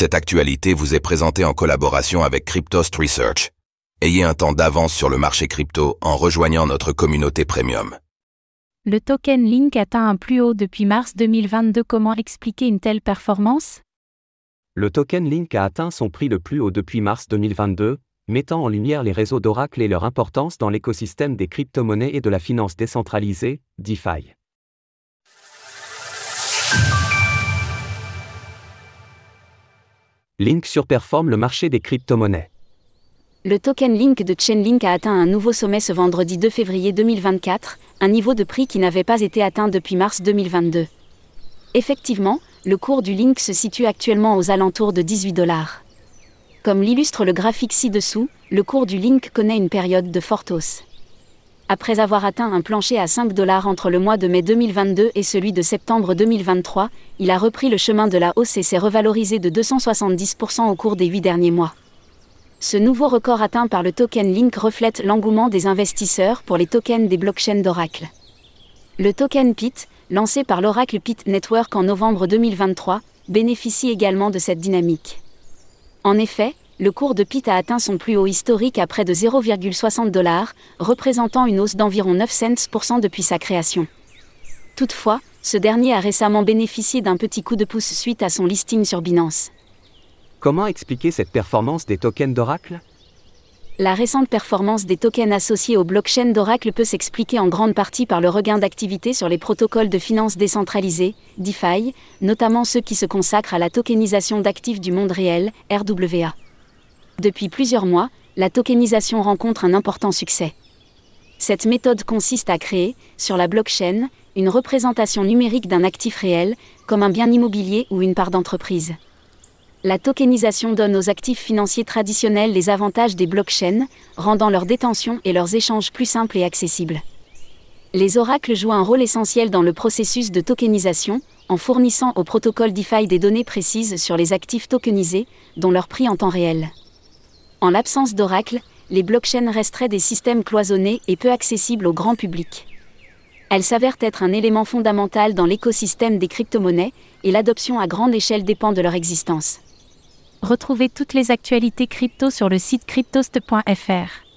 Cette actualité vous est présentée en collaboration avec Cryptost Research. Ayez un temps d'avance sur le marché crypto en rejoignant notre communauté premium. Le token Link atteint un plus haut depuis mars 2022. Comment expliquer une telle performance? Le token Link a atteint son prix le plus haut depuis mars 2022, mettant en lumière les réseaux d'Oracle et leur importance dans l'écosystème des crypto-monnaies et de la finance décentralisée, DeFi. Link surperforme le marché des crypto-monnaies. Le token Link de Chainlink a atteint un nouveau sommet ce vendredi 2 février 2024, un niveau de prix qui n'avait pas été atteint depuis mars 2022. Effectivement, le cours du Link se situe actuellement aux alentours de 18 dollars. Comme l'illustre le graphique ci-dessous, le cours du Link connaît une période de forte hausse. Après avoir atteint un plancher à 5 dollars entre le mois de mai 2022 et celui de septembre 2023, il a repris le chemin de la hausse et s'est revalorisé de 270% au cours des 8 derniers mois. Ce nouveau record atteint par le token Link reflète l'engouement des investisseurs pour les tokens des blockchains d'Oracle. Le token PIT, lancé par l'Oracle PIT Network en novembre 2023, bénéficie également de cette dynamique. En effet, le cours de PIT a atteint son plus haut historique à près de 0,60 dollars, représentant une hausse d'environ 9 cents depuis sa création. Toutefois, ce dernier a récemment bénéficié d'un petit coup de pouce suite à son listing sur Binance. Comment expliquer cette performance des tokens d'Oracle? La récente performance des tokens associés aux blockchains d'Oracle peut s'expliquer en grande partie par le regain d'activité sur les protocoles de finances décentralisés, DeFi, notamment ceux qui se consacrent à la tokenisation d'actifs du monde réel, RWA. Depuis plusieurs mois, la tokenisation rencontre un important succès. Cette méthode consiste à créer, sur la blockchain, une représentation numérique d'un actif réel, comme un bien immobilier ou une part d'entreprise. La tokenisation donne aux actifs financiers traditionnels les avantages des blockchains, rendant leur détention et leurs échanges plus simples et accessibles. Les oracles jouent un rôle essentiel dans le processus de tokenisation, en fournissant au protocole DeFi des données précises sur les actifs tokenisés, dont leur prix en temps réel. En l'absence d'Oracle, les blockchains resteraient des systèmes cloisonnés et peu accessibles au grand public. Elles s'avèrent être un élément fondamental dans l'écosystème des crypto-monnaies, et l'adoption à grande échelle dépend de leur existence. Retrouvez toutes les actualités crypto sur le site cryptost.fr.